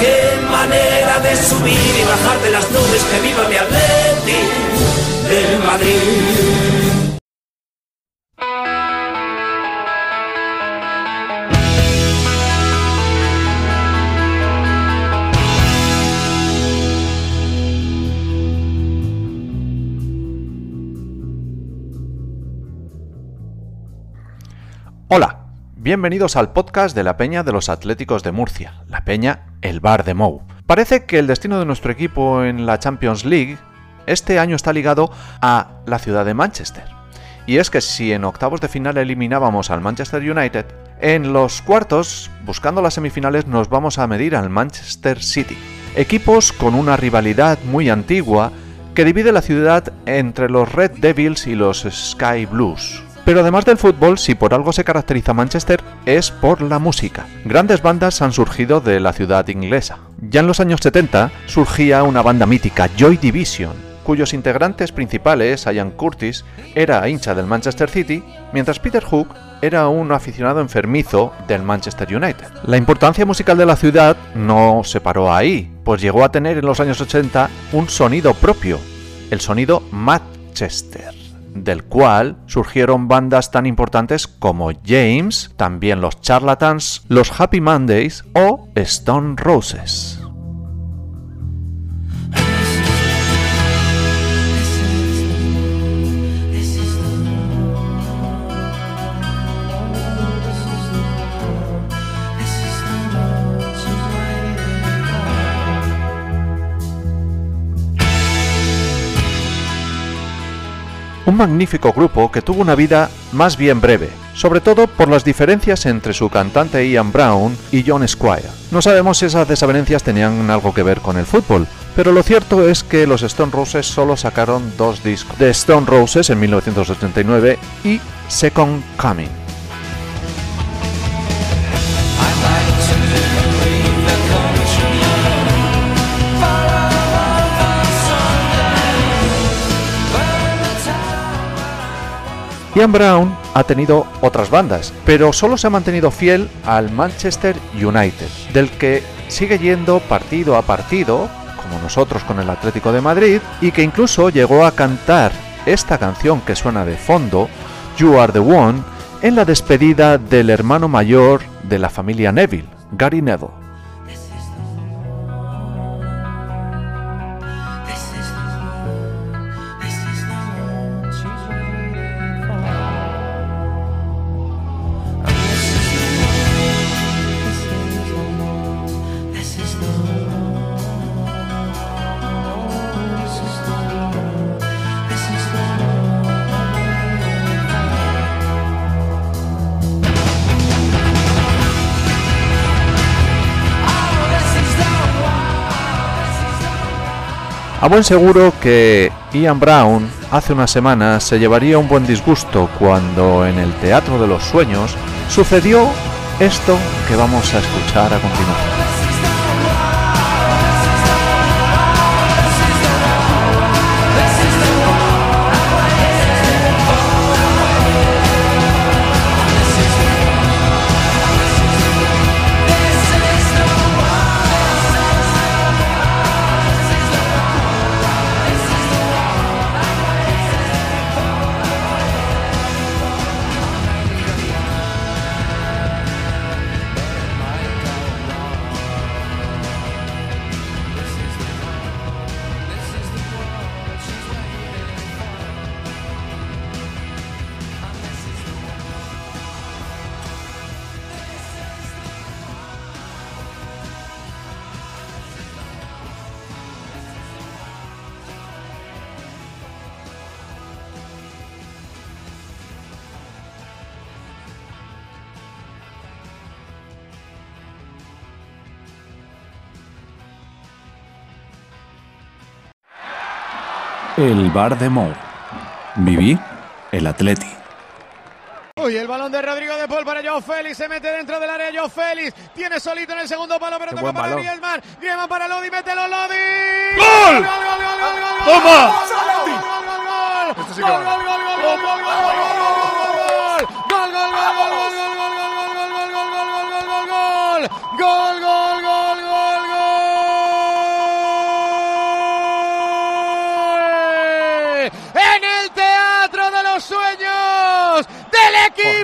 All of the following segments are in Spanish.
Qué manera de subir y bajar de las nubes que viva mi Atleti del Madrid. Hola, bienvenidos al podcast de la Peña de los Atléticos de Murcia, la Peña El Bar de Mou. Parece que el destino de nuestro equipo en la Champions League este año está ligado a la ciudad de Manchester. Y es que si en octavos de final eliminábamos al Manchester United, en los cuartos, buscando las semifinales, nos vamos a medir al Manchester City. Equipos con una rivalidad muy antigua que divide la ciudad entre los Red Devils y los Sky Blues. Pero además del fútbol, si por algo se caracteriza Manchester, es por la música. Grandes bandas han surgido de la ciudad inglesa. Ya en los años 70 surgía una banda mítica, Joy Division, cuyos integrantes principales, Ian Curtis, era hincha del Manchester City, mientras Peter Hook era un aficionado enfermizo del Manchester United. La importancia musical de la ciudad no se paró ahí, pues llegó a tener en los años 80 un sonido propio, el sonido Manchester del cual surgieron bandas tan importantes como James, también los Charlatans, los Happy Mondays o Stone Roses. Un magnífico grupo que tuvo una vida más bien breve, sobre todo por las diferencias entre su cantante Ian Brown y John Squire. No sabemos si esas desavenencias tenían algo que ver con el fútbol, pero lo cierto es que los Stone Roses solo sacaron dos discos, The Stone Roses en 1989 y Second Coming. Ian Brown ha tenido otras bandas, pero solo se ha mantenido fiel al Manchester United, del que sigue yendo partido a partido, como nosotros con el Atlético de Madrid, y que incluso llegó a cantar esta canción que suena de fondo, You Are the One, en la despedida del hermano mayor de la familia Neville, Gary Neville. A buen seguro que Ian Brown hace unas semanas se llevaría un buen disgusto cuando en el Teatro de los Sueños sucedió esto que vamos a escuchar a continuación. El bar de Mou. Viví el Atleti. Uy, el balón de Rodrigo de Paul para Joe Félix. Se mete dentro del área Joe Félix. Tiene solito en el segundo palo, pero toca para Griezmann. Griezmann para Lodi. Mételo, Lodi. ¡Gol! ¡Gol, gol, gol, gol, gol, gol! ¡Toma! ¡Gol, gol, gol, gol, gol! ¡Gol, gol, gol, gol, gol, gol, gol, gol, gol, gol, gol! ¡Gol, gol, gol, gol, gol, gol, gol, gol, gol, gol, gol, gol, gol, gol, gol! ¡Gol, gol, gol,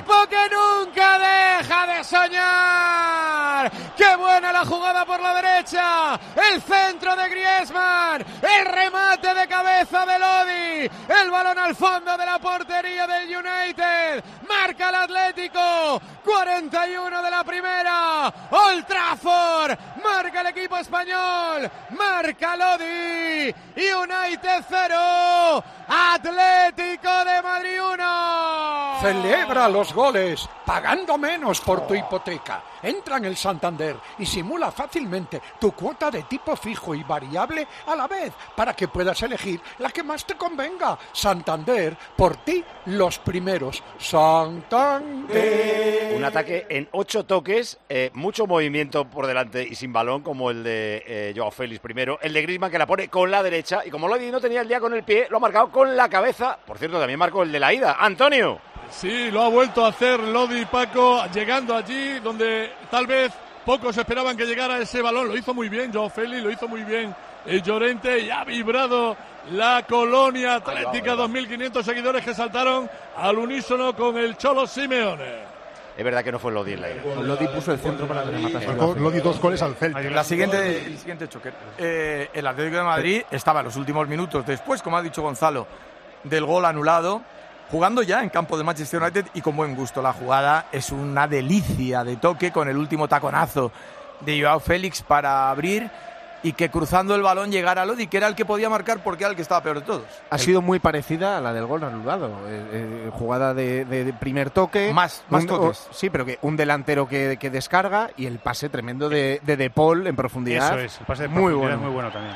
equipo que nunca deja de soñar. ¡Qué buena la jugada por la derecha! El centro de Griezmann, el remate de cabeza de Lodi, el balón al fondo de la portería del United. Marca el Atlético, 41 de la primera. Old Trafford, marca el equipo español, marca Lodi. United 0, Atlético de Madrid 1. Celebra los goles, pagando menos por tu hipoteca. Entra en el Santander y simula fácilmente tu cuota de tipo fijo y variable a la vez para que puedas elegir la que más te convenga. Santander, por ti los primeros. Santander. Un ataque en ocho toques, eh, mucho movimiento por delante y sin balón, como el de eh, Joao Félix primero. El de Griezmann que la pone con la derecha y como Lodi no tenía el día con el pie, lo ha marcado con la cabeza. Por cierto, también marcó el de la ida. Antonio. Sí, lo ha vuelto a hacer Lodi Paco, llegando allí donde tal vez pocos esperaban que llegara ese balón. Lo hizo muy bien Joao Félix, lo hizo muy bien Llorente y ha vibrado la colonia atlética, 2.500 seguidores que saltaron al unísono con el Cholo Simeone. Es verdad que no fue Lodi en la ida. Lodi puso el centro para rematar. Marcó Lodi dos goles al Celta. La siguiente, el siguiente choque. Eh, el Atlético de Madrid estaba en los últimos minutos después, como ha dicho Gonzalo, del gol anulado, jugando ya en campo de Manchester United y con buen gusto. La jugada es una delicia de toque con el último taconazo de Joao Félix para abrir y que cruzando el balón llegara a Lodi, que era el que podía marcar porque era el que estaba peor de todos. Ha sido muy parecida a la del gol anulado. Eh, eh, jugada de, de- de primer toque. Más- más un- toques. o- sí, pero que un delantero que, que descarga y el pase tremendo de De, de Paul en profundidad. Eso es, el pase de muy profundidad bueno. es muy bueno también.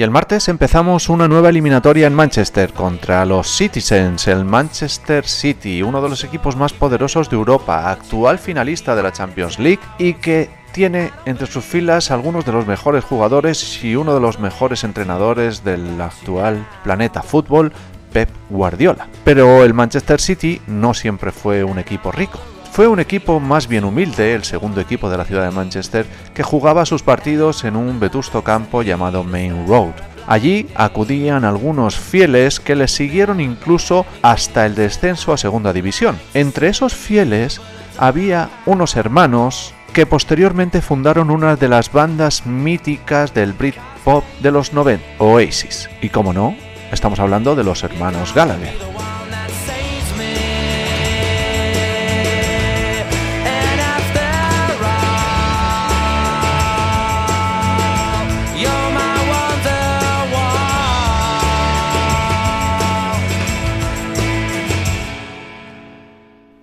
Y el martes empezamos una nueva eliminatoria en Manchester contra los Citizens, el Manchester City, uno de los equipos más poderosos de Europa, actual finalista de la Champions League y que tiene entre sus filas algunos de los mejores jugadores y uno de los mejores entrenadores del actual planeta fútbol, Pep Guardiola. Pero el Manchester City no siempre fue un equipo rico. Fue un equipo más bien humilde, el segundo equipo de la ciudad de Manchester, que jugaba sus partidos en un vetusto campo llamado Main Road. Allí acudían algunos fieles que les siguieron incluso hasta el descenso a segunda división. Entre esos fieles había unos hermanos que posteriormente fundaron una de las bandas míticas del Britpop de los 90, Oasis. Y como no, estamos hablando de los hermanos Gallagher.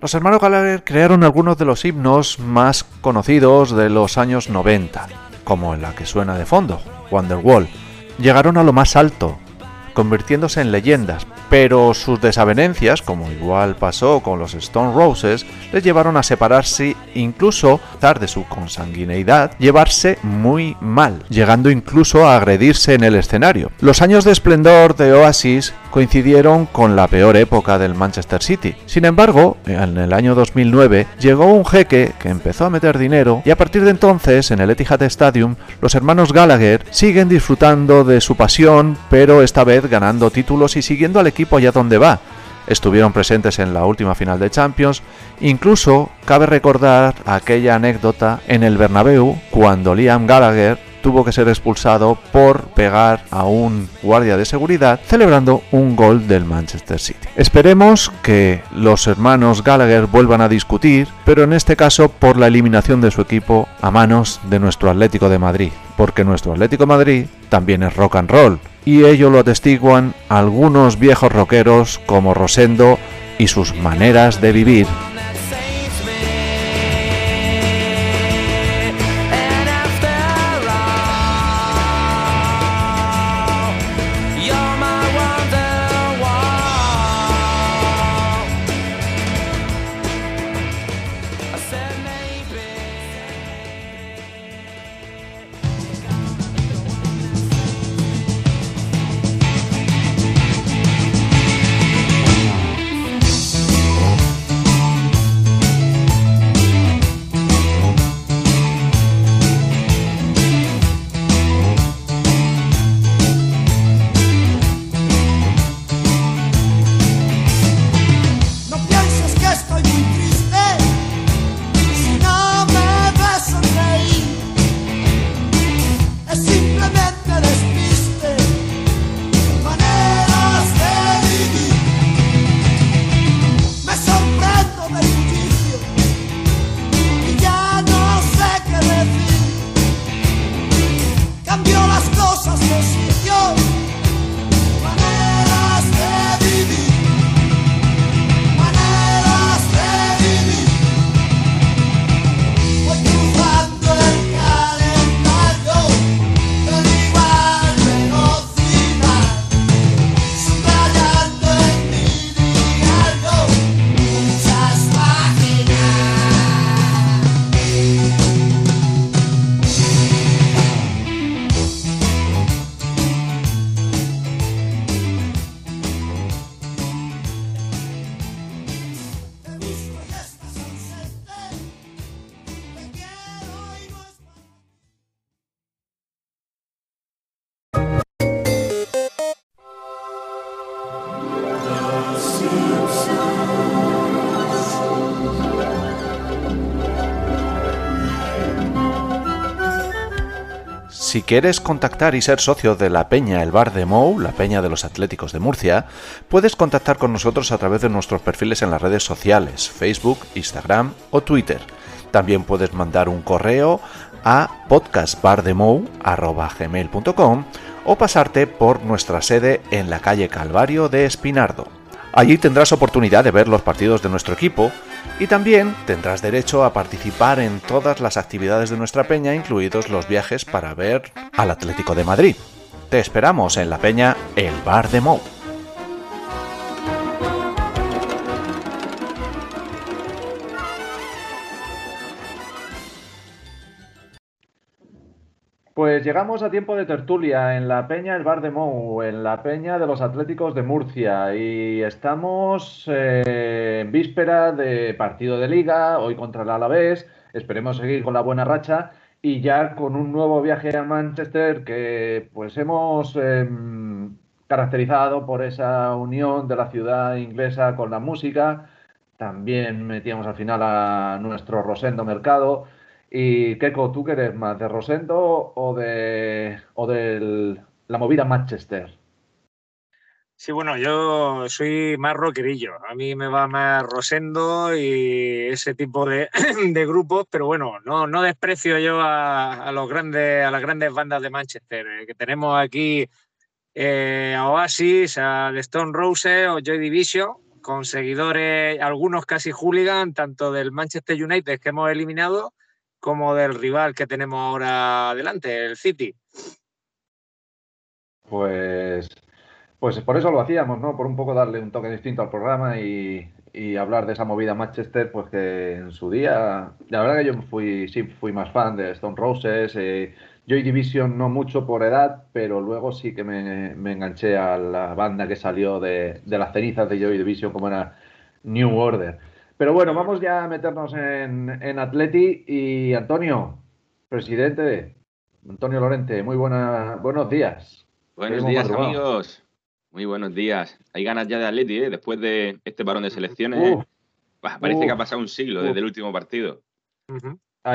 Los hermanos Gallagher crearon algunos de los himnos más conocidos de los años 90, como la que suena de fondo, Wonderwall. Llegaron a lo más alto, convirtiéndose en leyendas, pero sus desavenencias, como igual pasó con los Stone Roses, les llevaron a separarse incluso, a pesar de su consanguineidad, llevarse muy mal, llegando incluso a agredirse en el escenario. Los años de esplendor de Oasis coincidieron con la peor época del Manchester City. Sin embargo, en el año 2009 llegó un jeque que empezó a meter dinero y a partir de entonces en el Etihad Stadium los hermanos Gallagher siguen disfrutando de su pasión, pero esta vez ganando títulos y siguiendo al equipo allá donde va. Estuvieron presentes en la última final de Champions, incluso cabe recordar aquella anécdota en el Bernabéu cuando Liam Gallagher tuvo que ser expulsado por pegar a un guardia de seguridad celebrando un gol del Manchester City. Esperemos que los hermanos Gallagher vuelvan a discutir, pero en este caso por la eliminación de su equipo a manos de nuestro Atlético de Madrid, porque nuestro Atlético de Madrid también es rock and roll, y ello lo atestiguan algunos viejos rockeros como Rosendo y sus maneras de vivir. Si quieres contactar y ser socio de la Peña El Bar de Mou, la Peña de los Atléticos de Murcia, puedes contactar con nosotros a través de nuestros perfiles en las redes sociales, Facebook, Instagram o Twitter. También puedes mandar un correo a podcastbardemou.com o pasarte por nuestra sede en la calle Calvario de Espinardo. Allí tendrás oportunidad de ver los partidos de nuestro equipo y también tendrás derecho a participar en todas las actividades de nuestra peña, incluidos los viajes para ver al Atlético de Madrid. Te esperamos en la peña El Bar de Mou. Pues llegamos a tiempo de tertulia en la Peña El Bar de Mou, en la Peña de los Atléticos de Murcia. Y estamos eh, en víspera de partido de liga, hoy contra el Alavés. Esperemos seguir con la buena racha y ya con un nuevo viaje a Manchester que pues hemos em, caracterizado por esa unión de la ciudad inglesa con la música. También metíamos al final a nuestro Rosendo Mercado. Y Keiko, ¿tú qué eres más? ¿De Rosendo o de o de la movida Manchester? Sí, bueno, yo soy más rockerillo. A mí me va más Rosendo y ese tipo de, de grupos, pero bueno, no, no desprecio yo a, a los grandes, a las grandes bandas de Manchester, eh, que tenemos aquí eh, a Oasis, a The Stone Roses o Joy Division, con seguidores, algunos casi hooligan, tanto del Manchester United que hemos eliminado, como del rival que tenemos ahora adelante, el City. Pues, pues por eso lo hacíamos, ¿no? Por un poco darle un toque distinto al programa y, hablar de esa movida Manchester, pues que en su día, la verdad que yo fui, sí, fui más fan de Stone Roses, eh, Joy Division no mucho por edad, pero luego sí que me, me enganché a la banda que salió de, de las cenizas de Joy Division, como era New Order. Pero bueno, vamos ya a meternos en, en Atleti y Antonio, presidente de Antonio Lorente, muy buena, buenos días. Buenos días, madrugado. amigos. Muy buenos días. Hay ganas ya de Atleti, ¿eh? Después de este parón de selecciones. Parece que ha pasado un siglo desde el último partido.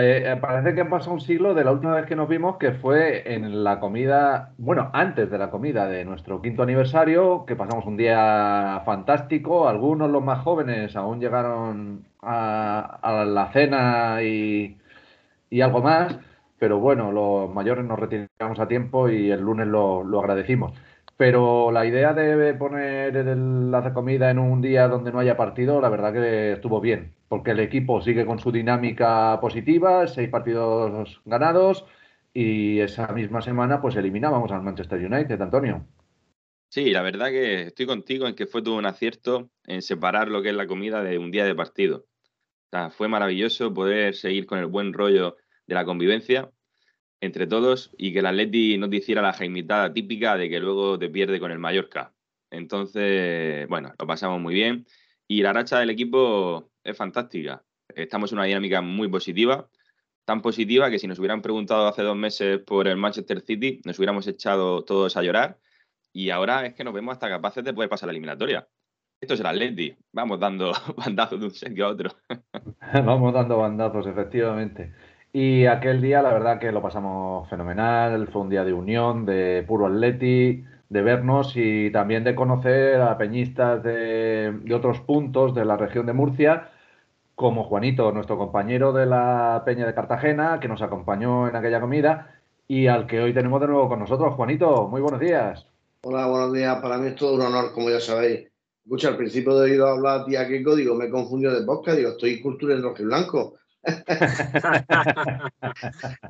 Eh, parece que ha pasado un siglo de la última vez que nos vimos, que fue en la comida, bueno, antes de la comida de nuestro quinto aniversario, que pasamos un día fantástico. Algunos, los más jóvenes, aún llegaron a, a la cena y, algo más, pero bueno, los mayores nos retiramos a tiempo y el lunes lo agradecimos. Pero la idea de poner la comida en un día donde no haya partido, la verdad que estuvo bien, porque el equipo sigue con su dinámica positiva, seis partidos ganados y esa misma semana pues eliminábamos al Manchester United, Antonio. Sí, la verdad que estoy contigo en que fue todo un acierto en separar lo que es la comida de un día de partido. Fue maravilloso poder seguir con el buen rollo de la convivencia entre todos y que el Atleti no te hiciera la jaimitada típica de que luego te pierde con el Mallorca. Entonces, bueno, lo pasamos muy bien y la racha del equipo es fantástica. Estamos en una dinámica muy positiva, tan positiva que si nos hubieran preguntado hace dos meses por el Manchester City, nos hubiéramos echado todos a llorar y ahora es que nos vemos hasta capaces de poder pasar la eliminatoria. Esto es el Atleti, vamos dando bandazos de un sitio a otro. Vamos dando bandazos, efectivamente. Y aquel día, la verdad que lo pasamos fenomenal. Fue un día de unión, de puro atleti, de vernos y también de conocer a peñistas de, otros puntos de la región de Murcia, como Juanito, nuestro compañero de la Peña de Cartagena, que nos acompañó en aquella comida y al que hoy tenemos de nuevo con nosotros. Juanito, muy buenos días. Hola, buenos días. Para mí es todo un honor, como ya sabéis. Escucha, al principio de oído hablar tía Keiko, digo, me he confundido de podcast, digo, estoy cultura en rojo blanco.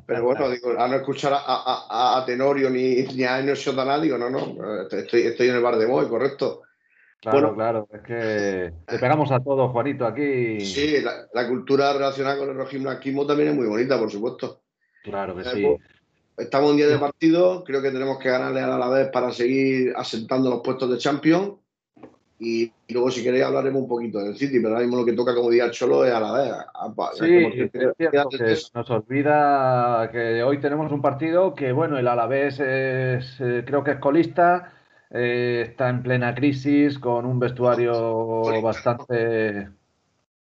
Pero bueno, digo, a no escuchar a, a- a- a Tenorio ni, ni a Ennio Sotana, digo, no, no, eh, estoy, estoy en el bar de Moy, correcto. Claro, Bueno. claro, es que le pegamos a todos, Juanito, aquí. Sí, la, la cultura relacionada con el rojiblanquismo también es muy bonita, por supuesto. Claro que Eh, sí. pues, Estamos un día de partido, creo que tenemos que ganarle al Alavés para seguir asentando los puestos de Champions. Y, y luego, si queréis, hablaremos un poquito del City, pero ahora mismo lo que toca, como diría Cholo, es Alavés. Ah, pa- Sí, es cierto que nos olvida que hoy tenemos un partido que, bueno, el Alavés es, eh, creo que es colista, eh, está en plena crisis con un vestuario bastante...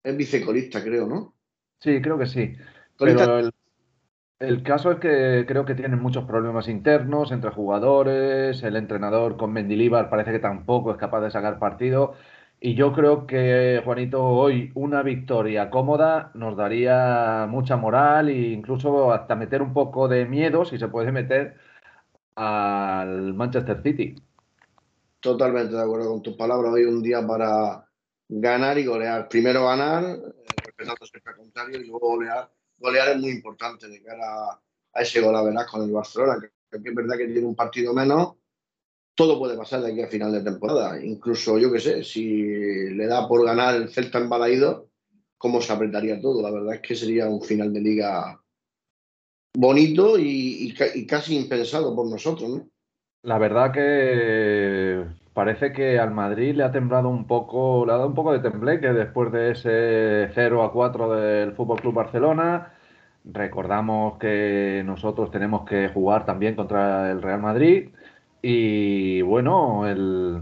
Es vicecolista, creo, ¿no? Sí, creo que sí. Colista- Pero el, el caso es que creo que tienen muchos problemas internos entre jugadores, el entrenador con Mendilibar parece que tampoco es capaz de sacar partido. Y yo creo que, Juanito, hoy una victoria cómoda nos daría mucha moral e incluso hasta meter un poco de miedo, si se puede meter, al Manchester City. Totalmente de acuerdo con tus palabras. Hoy un día para ganar y golear. Primero ganar, eh, respetando siempre al contrario, y luego golear. Golear es muy importante de cara a, ese gol a veras con el Barcelona, que, que es verdad que tiene un partido menos. Todo puede pasar de aquí a final de temporada. Incluso, yo qué sé, si le da por ganar el Celta en Balaído, cómo se apretaría todo. La verdad es que sería un final de liga bonito y, y casi impensado por nosotros, ¿no? La verdad que parece que al Madrid le ha temblado un poco, le ha dado un poco de tembleque después de ese 0 a 4 del Fútbol Club Barcelona. Recordamos que nosotros tenemos que jugar también contra el Real Madrid y bueno, el,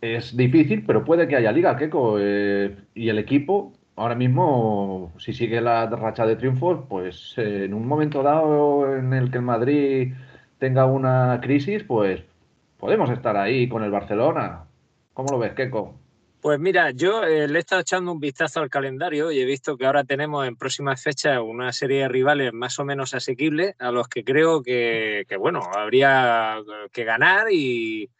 es difícil, pero puede que haya liga, Keco, eh, y el equipo ahora mismo, si sigue la racha de triunfos, pues eh, en un momento dado en el que el Madrid tenga una crisis, pues podemos estar ahí con el Barcelona. ¿Cómo lo ves, Keco? Pues mira, yo eh, le he estado echando un vistazo al calendario y he visto que ahora tenemos en próximas fechas una serie de rivales más o menos asequibles a los que creo que, que, bueno, habría que ganar y,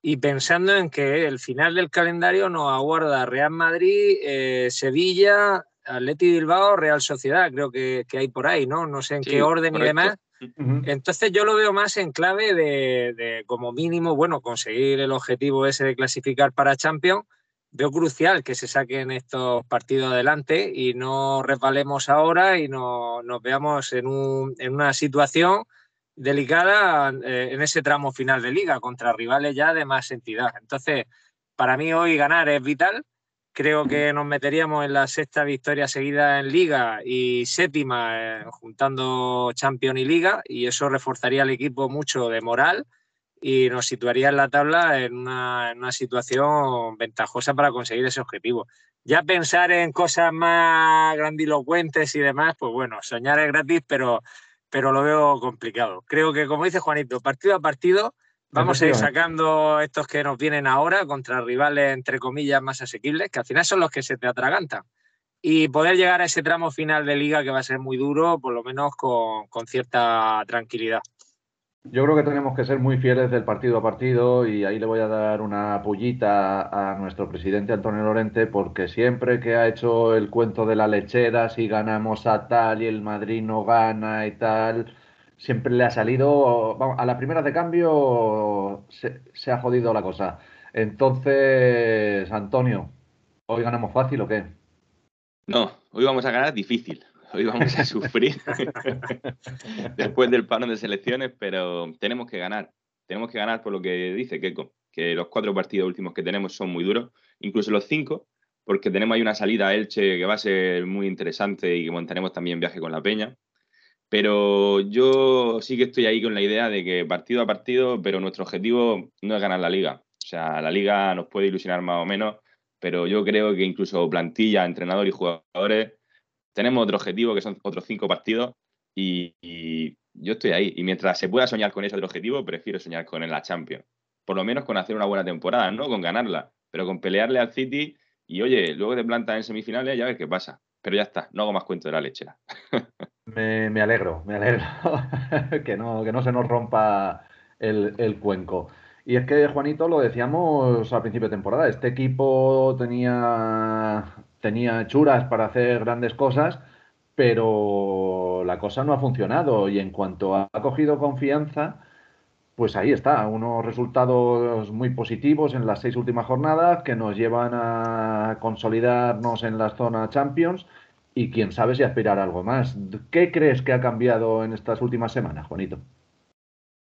y pensando en que el final del calendario nos aguarda Real Madrid, eh, Sevilla, Atleti Bilbao, Real Sociedad, creo que, que hay por ahí, ¿no? No sé en Sí, qué orden y demás. Entonces yo lo veo más en clave de, como mínimo, bueno, conseguir el objetivo ese de clasificar para Champions veo crucial que se saquen estos partidos adelante y no resbalemos ahora y no, nos veamos en una situación delicada eh, en ese tramo final de liga contra rivales ya de más entidad. Entonces, para mí hoy ganar es vital. Creo que nos meteríamos en la sexta victoria seguida en liga y séptima eh, juntando Champions y liga y eso reforzaría al equipo mucho de moral y nos situaría en la tabla en una, situación ventajosa para conseguir ese objetivo. Ya pensar en cosas más grandilocuentes y demás, pues bueno, soñar es gratis, pero, pero lo veo complicado. Creo que, como dice Juanito, partido a partido vamos a ir sacando estos que nos vienen ahora contra rivales, entre comillas, más asequibles, que al final son los que se te atragantan. Y poder llegar a ese tramo final de liga que va a ser muy duro, por lo menos con, con cierta tranquilidad. Yo creo que tenemos que ser muy fieles del partido a partido y ahí le voy a dar una pullita a nuestro presidente Antonio Lorente porque siempre que ha hecho el cuento de la lechera, si ganamos a tal y el Madrid no gana y tal, siempre le ha salido, vamos, a la primera de cambio se, se ha jodido la cosa. Entonces, Antonio, ¿hoy ganamos fácil o qué? No, hoy vamos a ganar difícil. Hoy vamos a sufrir después del parón de selecciones, pero tenemos que ganar. Tenemos que ganar por lo que dice Keiko, que los cuatro partidos últimos que tenemos son muy duros, incluso los cinco, porque tenemos ahí una salida a Elche que va a ser muy interesante y que montaremos también viaje con la Peña. Pero yo sí que estoy ahí con la idea de que partido a partido, pero nuestro objetivo no es ganar la liga. O sea, la liga nos puede ilusionar más o menos, pero yo creo que incluso plantilla, entrenador y jugadores tenemos otro objetivo que son otros cinco partidos y, yo estoy ahí. Y mientras se pueda soñar con ese otro objetivo, prefiero soñar con la Champions. Por lo menos con hacer una buena temporada, no con ganarla, pero con pelearle al City y oye, luego te plantas en semifinales ya ves qué pasa. Pero ya está, no hago más cuento de la lechera. Me, me alegro, me alegro que no, que no se nos rompa el, el cuenco. Y es que, Juanito, lo decíamos al principio de temporada, este equipo tenía, tenía churas para hacer grandes cosas, pero la cosa no ha funcionado y en cuanto ha cogido confianza, pues ahí está, unos resultados muy positivos en las seis últimas jornadas que nos llevan a consolidarnos en la zona Champions y quién sabe si aspirar a algo más. ¿Qué crees que ha cambiado en estas últimas semanas, Juanito?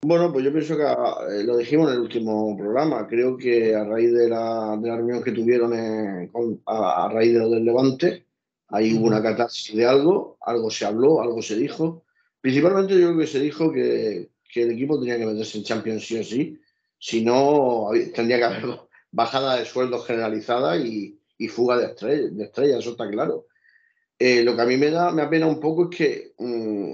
Bueno, pues yo pienso que eh, lo dijimos en el último programa. Creo que a raíz de la, de la reunión que tuvieron en- con- a, a raíz de lo del Levante, ahí hubo una catarsis de algo, algo se habló, algo se dijo. Principalmente yo creo que se dijo que, que el equipo tenía que meterse en Champions sí o sí. Si no, tendría que haber bajada de sueldos generalizada y, y fuga de estrellas, de estrellas, eso está claro. Eh, lo que a mí me da, me apena un poco es que, mm,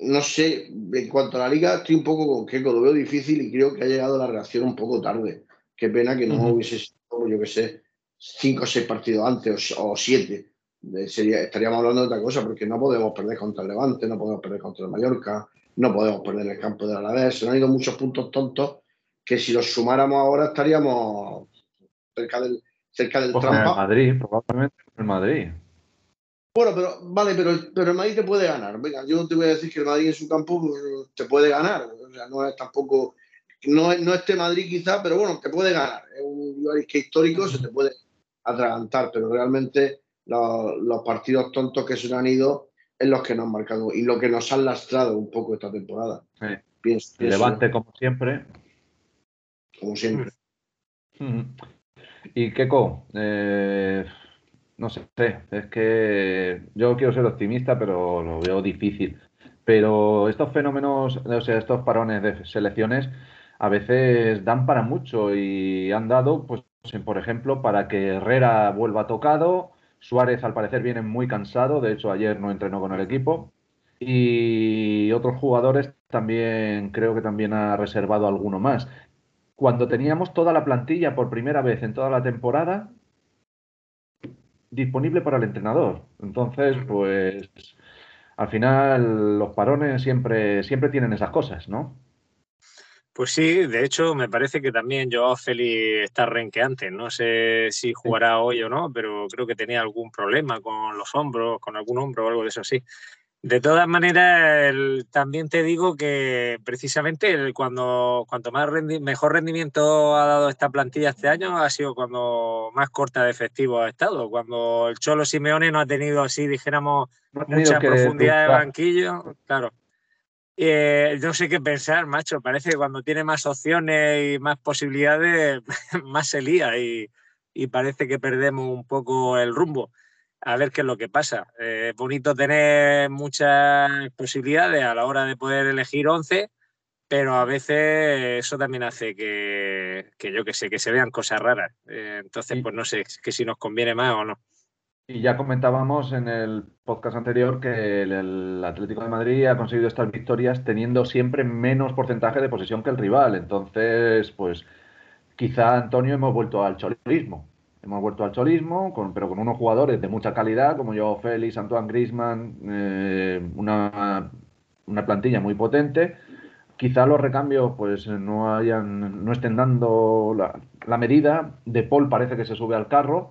no sé, en cuanto a la liga, estoy un poco con Keiko, lo veo difícil y creo que ha llegado la reacción un poco tarde. Qué pena que no hubiese sido, yo qué sé, cinco o seis partidos antes o, o siete. De- sería, estaríamos hablando de otra cosa, porque no podemos perder contra el Levante, no podemos perder contra el Mallorca, no podemos perder el campo de Alavés. Se nos han ido muchos puntos tontos que si los sumáramos ahora estaríamos cerca del, cerca del Pues con el trampa. Madrid, probablemente con el Madrid. Bueno, pero vale, pero, pero el Madrid te puede ganar. Venga, yo no te voy a decir que el Madrid en su campo pues, te puede ganar. O sea, no es tampoco. No, es- no este Madrid quizá, pero bueno, te puede ganar. Es un rival que histórico, se te puede atragantar, pero realmente los, los partidos tontos que se nos han ido es los que nos han marcado y lo que nos han lastrado un poco esta temporada. Sí. Pienso, El pienso, Levante, como siempre. como siempre. Ujú. Y Keiko, eh, no sé, es que yo quiero ser optimista, pero lo veo difícil. Pero estos fenómenos, o sea, estos parones de selecciones a veces dan para mucho y han dado, pues, por ejemplo, para que Herrera vuelva tocado. Suárez, al parecer, viene muy cansado, de hecho, ayer no entrenó con el equipo. Y otros jugadores también, creo que también ha reservado alguno más cuando teníamos toda la plantilla por primera vez en toda la temporada disponible para el entrenador. Entonces, pues al final los parones siempre, siempre tienen esas cosas, ¿no? Pues sí, de hecho me parece que también Joao Félix está renqueante. No sé si jugará hoy o no, pero creo que tenía algún problema con los hombros, con algún hombro o algo de eso así. De todas maneras, el- también te digo que precisamente el- cuando cuanto más rendi- mejor rendimiento ha dado esta plantilla este año ha sido cuando más corta de efectivo ha estado. Cuando el Cholo Simeone no ha tenido así, dijéramos, No mucha profundidad de banquillo, claro. Eh, no sé qué pensar, macho. Parece que cuando tiene más opciones y más posibilidades, más se lía y, y parece que perdemos un poco el rumbo. A ver qué es lo que pasa. Eh, es bonito tener muchas posibilidades a la hora de poder elegir 11, pero a veces eso también hace que, que yo que sé, que se vean cosas raras. Eh, entonces, pues no sé, que si nos conviene más o no. Y ya comentábamos en el podcast anterior que el, el Atlético de Madrid ha conseguido estas victorias teniendo siempre menos porcentaje de posesión que el rival. Entonces, pues quizá Antonio hemos vuelto al cholismo. Hemos vuelto al cholismo, pero con unos jugadores de mucha calidad, como yo, Félix, Antoine Griezmann, eh, una, plantilla muy potente. Quizá los recambios pues no estén dando la, medida. De Paul parece que se sube al carro,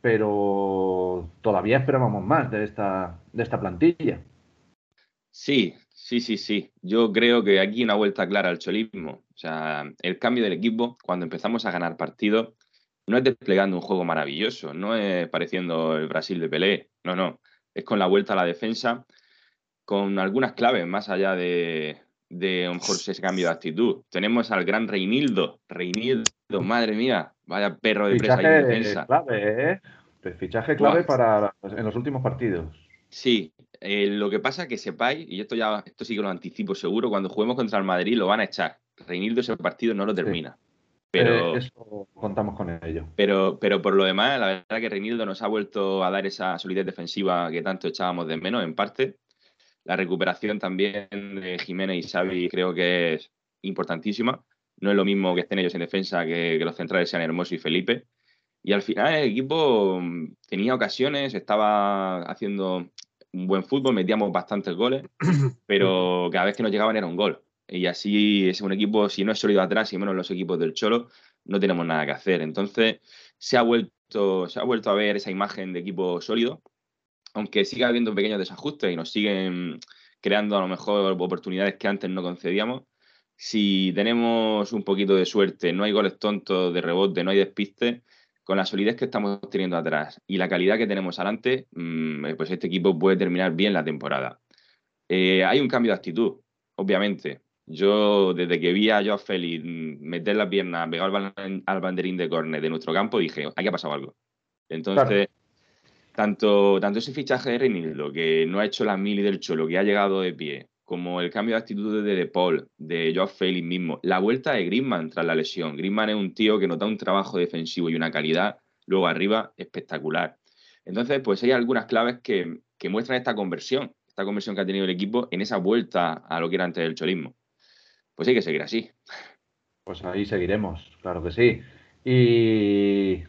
pero todavía esperábamos más de esta, de esta plantilla. Sí, sí, sí, sí. Yo creo que aquí una vuelta clara al cholismo. O sea, el cambio del equipo, cuando empezamos a ganar partidos, no es desplegando un juego maravilloso, no es pareciendo el Brasil de Pelé, no, no. Es con la vuelta a la defensa, con algunas claves más allá de, de a lo mejor ese cambio de actitud. Tenemos al gran Reinildo, Reinildo, madre mía, vaya perro de presa ahí en Fichaje defensa. clave, ¿eh? Fichaje clave para en los últimos partidos. Sí, eh, lo que pasa es que sepáis, y esto ya, esto sí que lo anticipo seguro, cuando juguemos contra el Madrid lo van a echar. Reinildo ese partido no lo termina. Pero, Eh, eso contamos con ello. pero, pero por lo demás, la verdad que Reinildo nos ha vuelto a dar esa solidez defensiva que tanto echábamos de menos, en parte. La recuperación también de Jiménez y Xavi creo que es importantísima. No es lo mismo que estén ellos en defensa que, que los centrales sean Hermoso y Felipe. Y al final el equipo mm, tenía ocasiones, estaba haciendo un buen fútbol, metíamos bastantes goles, pero cada vez que nos llegaban era un gol. Y así es un equipo, si no es sólido atrás y menos los equipos del Cholo, no tenemos nada que hacer. Entonces se ha vuelto, se ha vuelto a ver esa imagen de equipo sólido, aunque siga habiendo pequeños desajustes y nos siguen creando a lo mejor oportunidades que antes no concedíamos. Si tenemos un poquito de suerte, no hay goles tontos de rebote, no hay despiste, con la solidez que estamos teniendo atrás y la calidad que tenemos adelante, mm, pues este equipo puede terminar bien la temporada. Eh, hay un cambio de actitud, obviamente. Yo, desde que vi a Joao Félix meter la pierna, pegar al, al banderín de córner de nuestro campo, dije, aquí ha pasado algo. Entonces, tanto, tanto ese fichaje de Reinildo, que no ha hecho la mili del Cholo, que ha llegado de pie, como el cambio de actitud de De Paul, de Joao Félix mismo, la vuelta de Griezmann tras la lesión. Griezmann es un tío que nos da un trabajo defensivo y una calidad luego arriba espectacular. Entonces, pues hay algunas claves que, que muestran esta conversión, esta conversión que ha tenido el equipo en esa vuelta a lo que era antes del cholismo. Pues hay que seguir así. Pues ahí seguiremos, claro que sí. Y,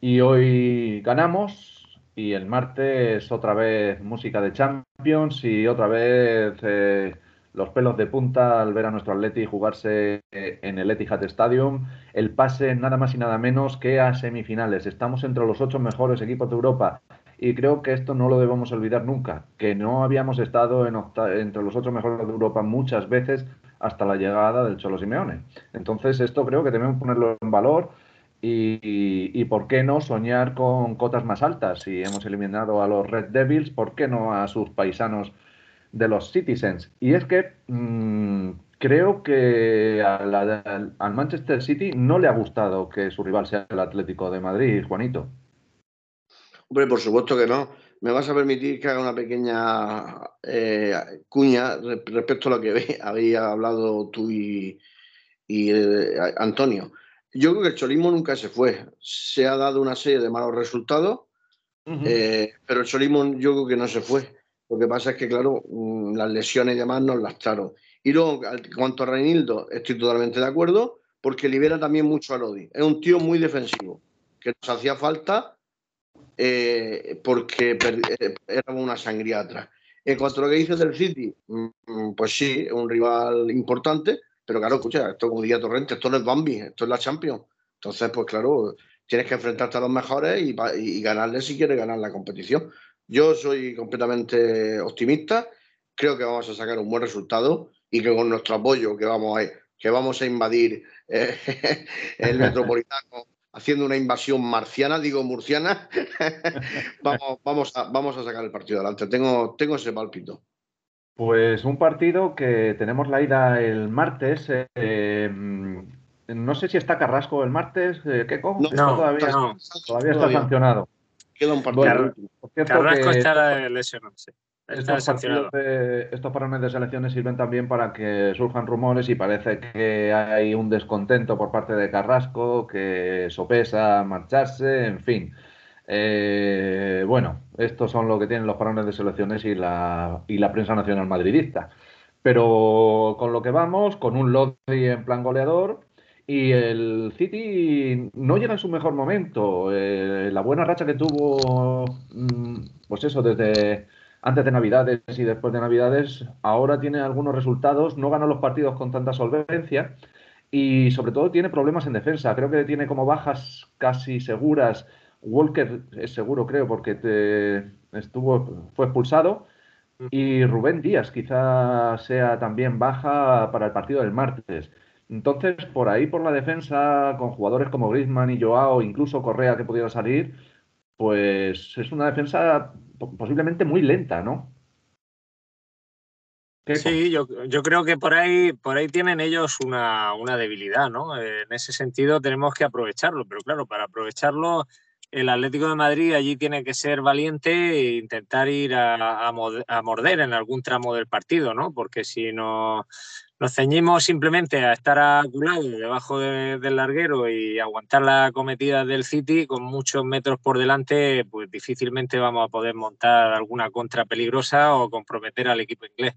y hoy ganamos y el martes otra vez música de Champions y otra vez eh, los pelos de punta al ver a nuestro Atleti jugarse eh, en el Etihad Stadium. El pase nada más y nada menos que a semifinales. Estamos entre los ocho mejores equipos de Europa. Y creo que esto no lo debemos olvidar nunca, que no habíamos estado en entre los ocho mejores de Europa muchas veces hasta la llegada del Cholo Simeone. Entonces, esto creo que debemos ponerlo en valor y, por qué no soñar con cotas más altas. Si hemos eliminado a los Red Devils, ¿por qué no a sus paisanos de los Citizens? Y es que mm, creo que al, al Manchester City no le ha gustado que su rival sea el Atlético de Madrid, Juanito. Hombre, por supuesto que no. Me vas a permitir que haga una pequeña eh, cuña re- respecto a lo que había hablado tú y, y, eh, Antonio. Yo creo que el cholismo nunca se fue. Se ha dado una serie de malos resultados, eh, pero el cholismo yo creo que no se fue. Lo que pasa es que, claro, mm, las lesiones y demás nos lastraron. Y luego, cuanto a Reinildo, estoy totalmente de acuerdo, porque libera también mucho a Lodi. Es un tío muy defensivo, que nos hacía falta eh, porque eh, era una sangría atrás. En cuanto a lo que dices del City, mm, pues sí, es un rival importante, pero claro, escucha, esto como diría Torrente, esto no es Bambi, esto es la Champions. Entonces, pues claro, tienes que enfrentarte a los mejores y, y ganarle si quieres ganar la competición. Yo soy completamente optimista creo que vamos a sacar un buen resultado y que con nuestro apoyo, que vamos a, que vamos a invadir eh, el Metropolitano haciendo una invasión marciana, digo murciana, vamos, vamos, a, vamos a sacar el partido adelante. Tengo, tengo ese palpito. Pues un partido que tenemos la ida el martes. eh, mm, no sé si está Carrasco el martes. Eh, ¿Qué cojo? No, todavía, no. todavía está Todavía. sancionado. Queda un partido. Bueno, Carrasco que está lesionado, sí. Está estos, sancionado. partidos de- estos parones de selecciones sirven también para que surjan rumores y parece que hay un descontento por parte de Carrasco, que sopesa marcharse, en fin. Eh, bueno, estos son lo que tienen los parones de selecciones y la, y la prensa nacional madridista. Pero con lo que vamos, con un Lodi en plan goleador, y el City no llega en su mejor momento. Eh, la buena racha que tuvo, mm, pues eso, desde antes de Navidades y después de Navidades, ahora tiene algunos resultados, no gana los partidos con tanta solvencia y sobre todo tiene problemas en defensa. Creo que tiene como bajas casi seguras. Walker es seguro, creo, porque te- estuvo, fue expulsado. Y Rubén Díaz quizá sea también baja para el partido del martes. Entonces, por ahí, por la defensa, con jugadores como Griezmann y Joao, incluso Correa que pudiera salir, pues es una defensa posiblemente muy lenta, ¿no? ¿Qué Sí, yo, yo creo que por ahí, por ahí tienen ellos una, una debilidad, ¿no? En ese sentido tenemos que aprovecharlo, pero claro, para aprovecharlo, el Atlético de Madrid allí tiene que ser valiente e intentar ir a, a morder en algún tramo del partido, ¿no? Porque si no, nos ceñimos simplemente a estar aculados debajo de- del larguero y aguantar la cometida del City con muchos metros por delante, pues difícilmente vamos a poder montar alguna contra peligrosa o comprometer al equipo inglés.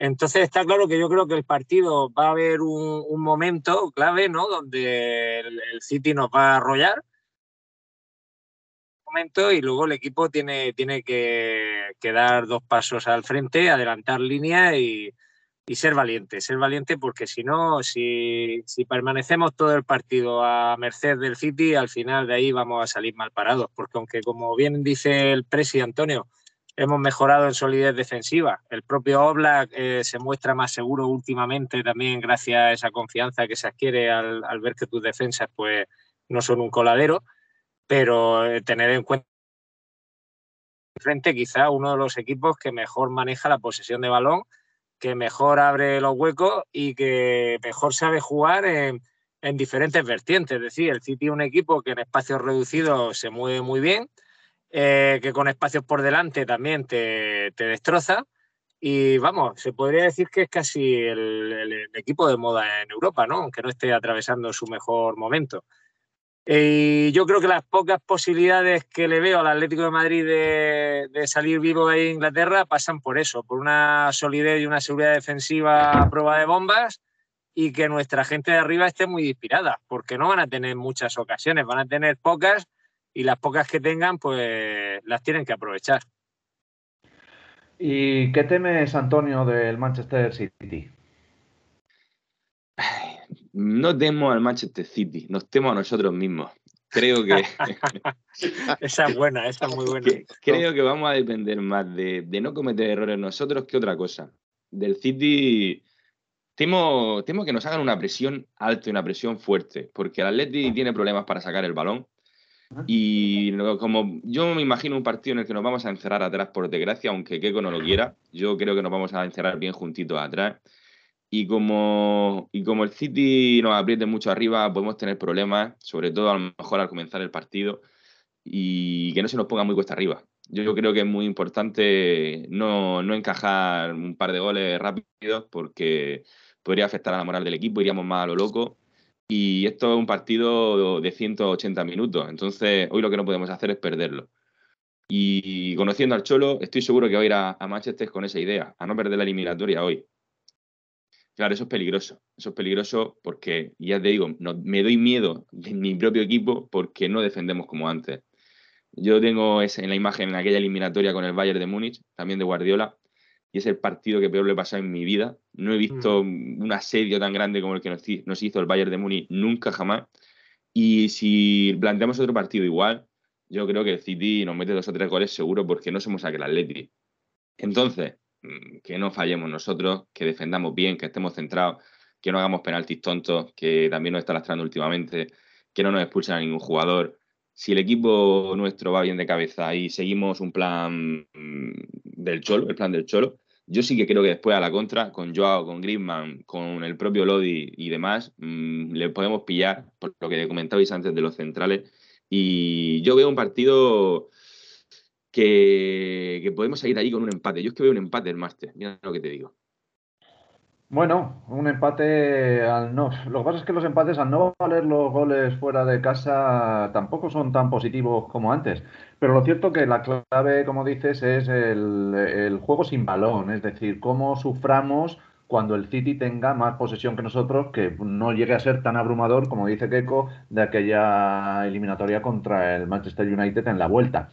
Entonces está claro que yo creo que el partido va a haber un, un momento clave, ¿no? Donde el, el City nos va a arrollar. Momento y luego el equipo tiene, tiene que, que dar dos pasos al frente, adelantar línea y, y ser valiente. Ser valiente porque si no, si, si permanecemos todo el partido a merced del City, al final de ahí vamos a salir mal parados. Porque aunque, como bien dice el presi Antonio, hemos mejorado en solidez defensiva. El propio Oblak eh, se muestra más seguro últimamente también gracias a esa confianza que se adquiere al, al ver que tus defensas pues, no son un coladero, pero eh, tener en cuenta frente quizá uno de los equipos que mejor maneja la posesión de balón, que mejor abre los huecos y que mejor sabe jugar en, en diferentes vertientes. Es decir, el City es un equipo que en espacios reducidos se mueve muy bien, eh, que con espacios por delante también te, destroza. Y vamos, se podría decir que es casi el equipo de moda en Europa, ¿no? Aunque no esté atravesando su mejor momento. Y yo creo que las pocas posibilidades que le veo al Atlético de Madrid de, de salir vivo ahí en Inglaterra pasan por eso, por una solidez y una seguridad defensiva a prueba de bombas y que nuestra gente de arriba esté muy inspirada, porque no van a tener muchas ocasiones, van a tener pocas y las pocas que tengan, pues las tienen que aprovechar. ¿Y qué temes, Antonio, del Manchester City? No temo al Manchester City, nos temo a nosotros mismos. Creo que, esa es buena, esa es muy buena. que- creo que vamos a depender más de, de no cometer errores nosotros que otra cosa. Del City temo, temo que nos hagan una presión alta y una presión fuerte, porque el Atleti tiene problemas para sacar el balón. Y como yo me imagino un partido en el que nos vamos a encerrar atrás por desgracia, aunque Keiko no lo quiera, yo creo que nos vamos a encerrar bien juntitos atrás. Y como, y como el City nos apriete mucho arriba, podemos tener problemas, sobre todo a lo mejor al comenzar el partido, y que no se nos ponga muy cuesta arriba. Yo, creo que es muy importante no, no encajar un par de goles rápidos porque podría afectar a la moral del equipo, iríamos más a lo loco. Y esto es un partido de 180 minutos, entonces hoy lo que no podemos hacer es perderlo. Y conociendo al Cholo, estoy seguro que va a ir a Manchester con esa idea, a no perder la eliminatoria hoy. Claro, eso es peligroso. Eso es peligroso porque, ya te digo, no- me doy miedo de mi propio equipo porque no defendemos como antes. Yo tengo ese- en la imagen en aquella eliminatoria con el Bayern de Múnich, también de Guardiola, y es el partido que peor le he pasado en mi vida. No he visto un asedio tan grande como el que nos, hi- nos hizo el Bayern de Múnich nunca jamás. Y si planteamos otro partido igual, yo creo que el City nos mete dos o tres goles seguro porque no somos aquel Atleti. Entonces, mm, que no fallemos nosotros, que defendamos bien, que estemos centrados, que no hagamos penaltis tontos, que también nos está lastrando últimamente, que no nos expulsen a ningún jugador. Si el equipo nuestro va bien de cabeza y seguimos un plan mm, del Cholo, el plan del Cholo, yo sí que creo que después a la contra, con Joao, con Griezmann, con el propio Lodi y demás, mm, le podemos pillar, por lo que comentabais antes de los centrales. Y yo veo un partido que, podemos seguir ahí con un empate. Yo es que veo un empate el máster, mira lo que te digo. Bueno, un empate al no. Lo que pasa es que los empates al no valer los goles fuera de casa tampoco son tan positivos como antes. Pero lo cierto que la clave, como dices, es el, el juego sin balón, es decir, cómo suframos cuando el City tenga más posesión que nosotros, que no llegue a ser tan abrumador, como dice Keiko, de aquella eliminatoria contra el Manchester United en la vuelta.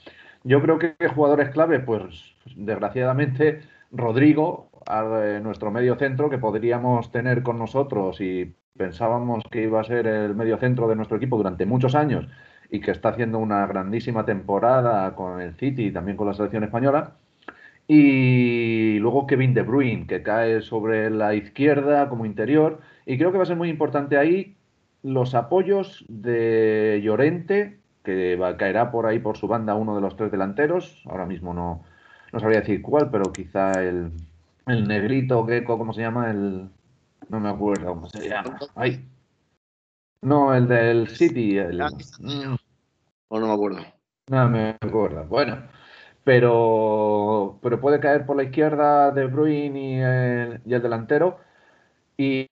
Yo creo que jugadores clave, pues desgraciadamente Rodrigo, eh, nuestro medio centro, que podríamos tener con nosotros y pensábamos que iba a ser el medio centro de nuestro equipo durante muchos años y que está haciendo una grandísima temporada con el City y también con la selección española. Y luego Kevin De Bruyne, que cae sobre la izquierda como interior. Y creo que va a ser muy importante ahí los apoyos de Llorente, que va, caerá por ahí por su banda uno de los tres delanteros. Ahora mismo no, no sabría decir cuál, pero quizá el, el negrito, Gecko, ¿cómo se llama? El, no me acuerdo cómo se llama. Ay. No, el del City. El, O no me acuerdo. no me acuerdo. Bueno, pero, pero puede caer por la izquierda De Bruyne y el, y el delantero. Y,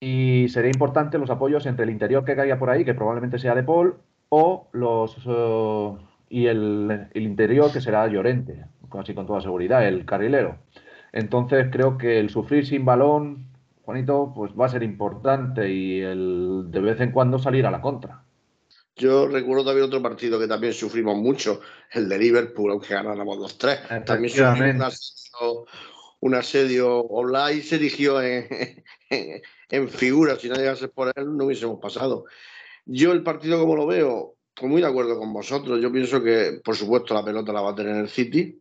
y sería importante los apoyos entre el interior que caiga por ahí, que probablemente sea De Paul, o los eh, y el, el interior que será Llorente, casi con toda seguridad, el carrilero. Entonces creo que el sufrir sin balón, Juanito, pues va a ser importante y el de vez en cuando salir a la contra. Yo recuerdo también otro partido que también sufrimos mucho, el de Liverpool, aunque ganáramos 2-3. También sufrimos un asedio, un asedio online, se erigió en, en, en figura. Si no llegase por él, no hubiésemos pasado. Yo el partido como lo veo, pues muy de acuerdo con vosotros. Yo pienso que, por supuesto, la pelota la va a tener el City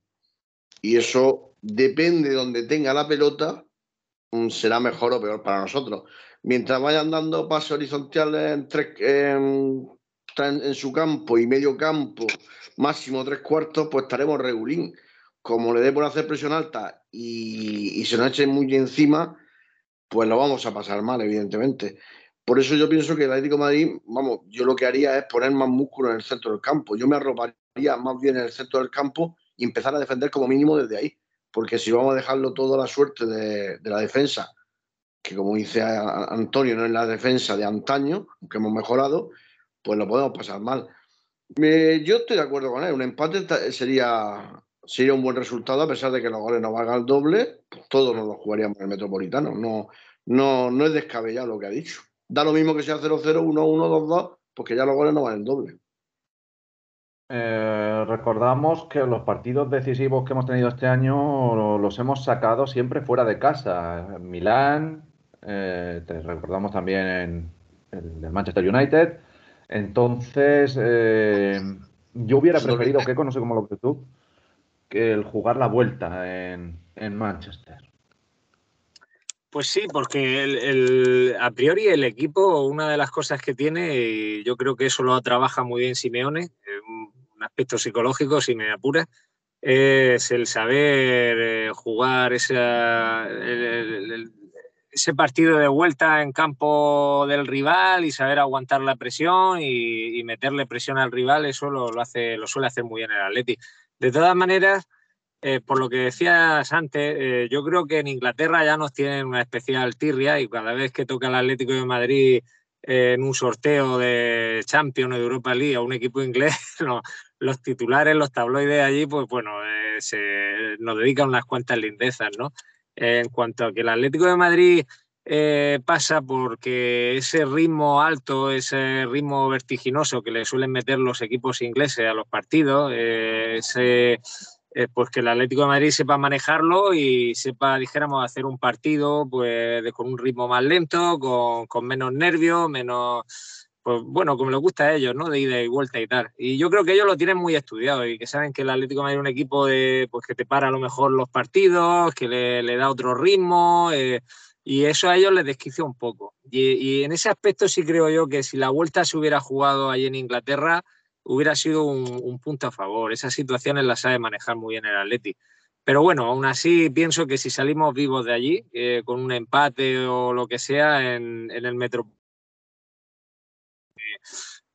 y eso depende de donde tenga la pelota, mm, será mejor o peor para nosotros. Mientras vayan dando pasos horizontales en, en su campo y medio campo, máximo tres cuartos, pues estaremos regulín. Como le dé por hacer presión alta y, y se nos echen muy encima, pues lo vamos a pasar mal, evidentemente. Por eso yo pienso que el Atlético de Madrid, vamos, yo lo que haría es poner más músculo en el centro del campo. Yo me arroparía más bien en el centro del campo y empezar a defender como mínimo desde ahí. Porque si vamos a dejarlo todo a la suerte de, la defensa, que como dice Antonio, no es la defensa de antaño, que hemos mejorado, pues lo podemos pasar mal. Yo estoy de acuerdo con él. Un empate sería, sería un buen resultado, a pesar de que los goles no valgan el doble, pues todos nos los jugaríamos en el Metropolitano. No, no, no es descabellado lo que ha dicho. Da lo mismo que sea 0-0, 1-1, 2-2, porque ya los goles no valen doble. Eh, recordamos que los partidos decisivos que hemos tenido este año los hemos sacado siempre fuera de casa. En Milán, eh, te recordamos también en el del Manchester United. Entonces, eh, yo hubiera preferido, que no sé cómo lo ves tú, que el jugar la vuelta en, en Manchester. Pues sí, porque el, a priori el equipo, una de las cosas que tiene, y yo creo que eso lo trabaja muy bien Simeone, eh, un aspecto psicológico, si me apuras, es el saber eh, jugar ese partido de vuelta en campo del rival y saber aguantar la presión y, y meterle presión al rival, eso lo, lo hace, lo suele hacer muy bien el Atleti. De todas maneras, eh, por lo que decías antes, eh, yo creo que en Inglaterra ya nos tienen una especial tirria y cada vez que toca el Atlético de Madrid eh, en un sorteo de Champions o de Europa League a un equipo inglés, los titulares, los tabloides allí, pues bueno, se, nos dedican unas cuantas lindezas, ¿no? en cuanto a que el Atlético de Madrid pasa porque ese ritmo alto, ese ritmo vertiginoso que le suelen meter los equipos ingleses a los partidos, ese, eh, pues que el Atlético de Madrid sepa manejarlo y sepa, dijéramos, hacer un partido pues de- con un ritmo más lento, con, con menos nervios, menos, pues bueno, como les gusta a ellos, ¿no? De ida y vuelta y tal. Y yo creo que ellos lo tienen muy estudiado y que saben que el Atlético de Madrid es un equipo de, pues, que te para a lo mejor los partidos, que le, le da otro ritmo. eh, y eso a ellos les desquicia un poco. Y, y en ese aspecto sí creo yo que si la vuelta se hubiera jugado allí en Inglaterra, hubiera sido un, un punto a favor. Esas situaciones las sabe manejar muy bien el Atleti. Pero bueno, aún así pienso que si salimos vivos de allí, eh, con un empate o lo que sea en, en el metro,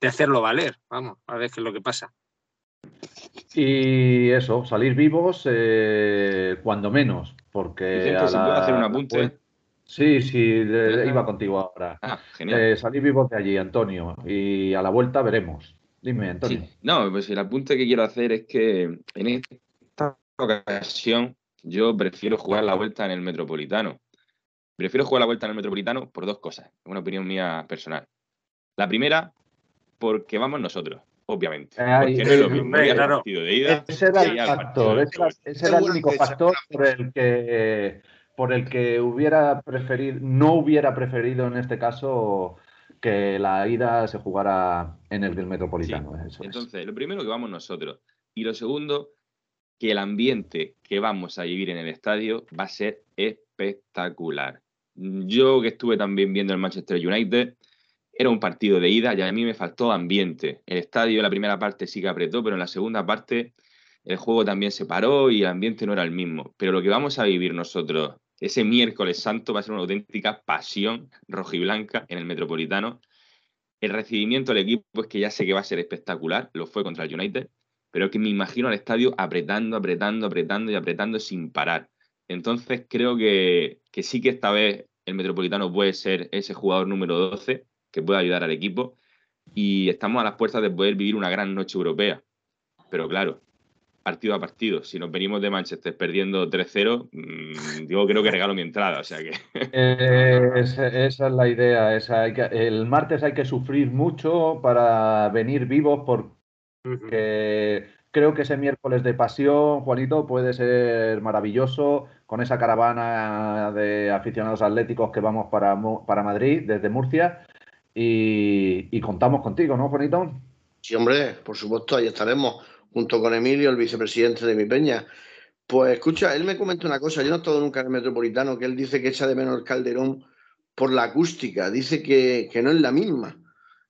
de hacerlo valer. Vamos, a ver qué es lo que pasa. Y eso, salir vivos eh, cuando menos, porque... Vicente, a si puedo hacer un la- apunte. Sí, sí, le- iba contigo ahora. Ah, genial. Eh, salir vivos de allí, Antonio, y a la vuelta veremos. Dime, Antonio. Sí, no, pues el apunte que quiero hacer es que en esta ocasión yo prefiero jugar la vuelta en el Metropolitano. Prefiero jugar la vuelta en el Metropolitano por dos cosas, es una opinión mía personal. La primera, porque vamos nosotros, obviamente. Ay, Porque no es lo mismo hombre, ir al claro. partido de ida Ese era el factor, de ese era, vuelta. ese era el único factor por el que por el que hubiera preferido, no hubiera preferido en este caso que la ida se jugara en el del Metropolitano. eso es. Entonces, lo primero que vamos nosotros. Y lo segundo, que el ambiente que vamos a vivir en el estadio va a ser espectacular. Yo que estuve también viendo el Manchester United, era un partido de ida y a mí me faltó ambiente. El estadio en la primera parte sí que apretó, pero en la segunda parte el juego también se paró y el ambiente no era el mismo. Pero lo que vamos a vivir nosotros ese miércoles santo va a ser una auténtica pasión rojiblanca en el Metropolitano. El recibimiento del equipo es que ya sé que va a ser espectacular, lo fue contra el United, pero que me imagino al estadio apretando, apretando, apretando y apretando sin parar. Entonces creo que, que sí que esta vez el Metropolitano puede ser ese jugador número 12 que pueda ayudar al equipo y estamos a las puertas de poder vivir una gran noche europea. Pero claro, partido a partido. Si nos venimos de Manchester perdiendo 3-0, mmm, yo creo que regalo mi entrada. O sea que. Eh, esa, esa es la idea. esa hay que- el martes hay que sufrir mucho para venir vivos porque creo que ese miércoles de pasión, Juanito, puede ser maravilloso con esa caravana de aficionados atléticos que vamos para, Mu- para Madrid desde Murcia y, y contamos contigo, ¿no, Juanito? Sí, hombre, por supuesto, ahí estaremos, junto con Emilio, el vicepresidente de mi peña. Pues escucha, él me comenta una cosa, yo no he estado nunca en el Metropolitano, que él dice que echa de menos el Calderón por la acústica, dice que, que no es la misma.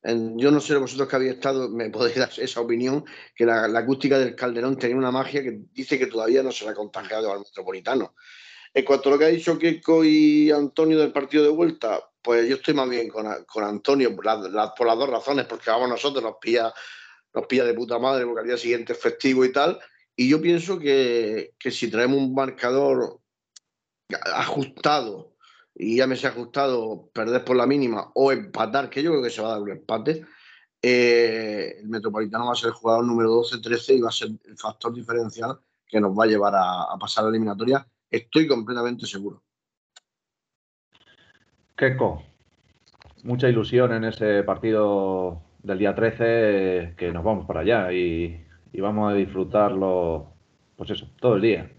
Yo no sé vosotros que habéis estado, me podéis dar esa opinión, que la, la acústica del Calderón tenía una magia que dice que todavía no se la ha contagiado al Metropolitano. En cuanto a lo que ha dicho Keiko y Antonio del partido de vuelta, pues yo estoy más bien con, con Antonio por las dos razones, porque vamos nosotros, nos pilla, nos pilla de puta madre, porque al día siguiente es festivo y tal. Y yo pienso que, que si traemos un marcador ajustado, y ya me se ha ajustado perder por la mínima o empatar, que yo creo que se va a dar un empate, eh, el Metropolitano va a ser el jugador número 12-13 y va a ser el factor diferencial que nos va a llevar a, a pasar la eliminatoria. Estoy completamente seguro. Keiko, mucha ilusión en ese partido del día 13 que nos vamos para allá y, vamos a disfrutarlo, pues eso, todo el día.